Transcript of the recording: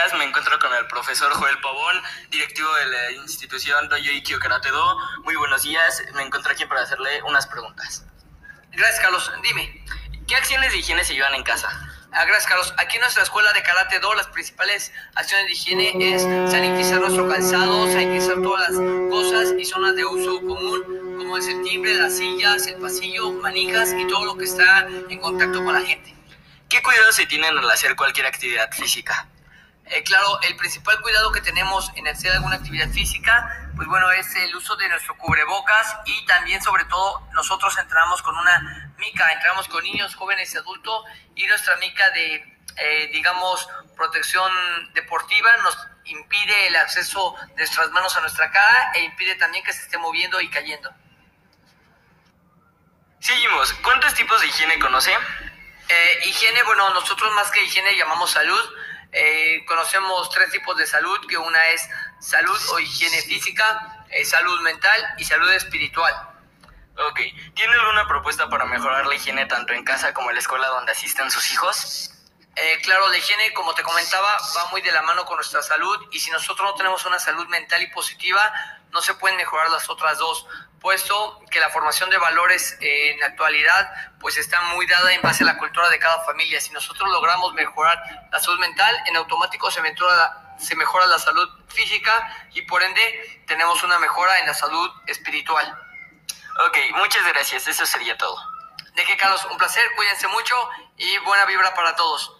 días. Me encuentro con el profesor Joel Pavón, directivo de la institución Doyo Ikkyo Karate Do. Muy buenos días. Me encuentro aquí para hacerle unas preguntas. Gracias, Carlos. Dime. ¿Qué acciones de higiene se llevan en casa? Ah, gracias, Carlos. Aquí en nuestra escuela de Karate Do, las principales acciones de higiene es sanitizar nuestro calzado, sanitizar todas las cosas y zonas de uso común, como es el timbre, las sillas, el pasillo, manijas y todo lo que está en contacto con la gente. ¿Qué cuidados se tienen al hacer cualquier actividad física? Eh, claro, el principal cuidado que tenemos en hacer alguna actividad física, pues bueno, es el uso de nuestro cubrebocas y también sobre todo nosotros entramos con una mica, entramos con niños, jóvenes y adultos y nuestra mica de, eh, digamos, protección deportiva nos impide el acceso de nuestras manos a nuestra cara e impide también que se esté moviendo y cayendo. Seguimos. ¿Cuántos tipos de higiene conoce? Eh, higiene, bueno, nosotros más que higiene llamamos salud. Eh, conocemos tres tipos de salud, que una es salud o higiene física, eh, salud mental y salud espiritual. Ok. ¿Tiene alguna propuesta para mejorar la higiene tanto en casa como en la escuela donde asisten sus hijos? Eh, claro, la higiene, como te comentaba, va muy de la mano con nuestra salud y si nosotros no tenemos una salud mental y positiva, no se pueden mejorar las otras dos, puesto que la formación de valores eh, en la actualidad pues está muy dada en base a la cultura de cada familia. Si nosotros logramos mejorar la salud mental, en automático se mejora la, se mejora la salud física y por ende tenemos una mejora en la salud espiritual. Ok, muchas gracias. Eso sería todo. De que, Carlos, un placer, cuídense mucho y buena vibra para todos.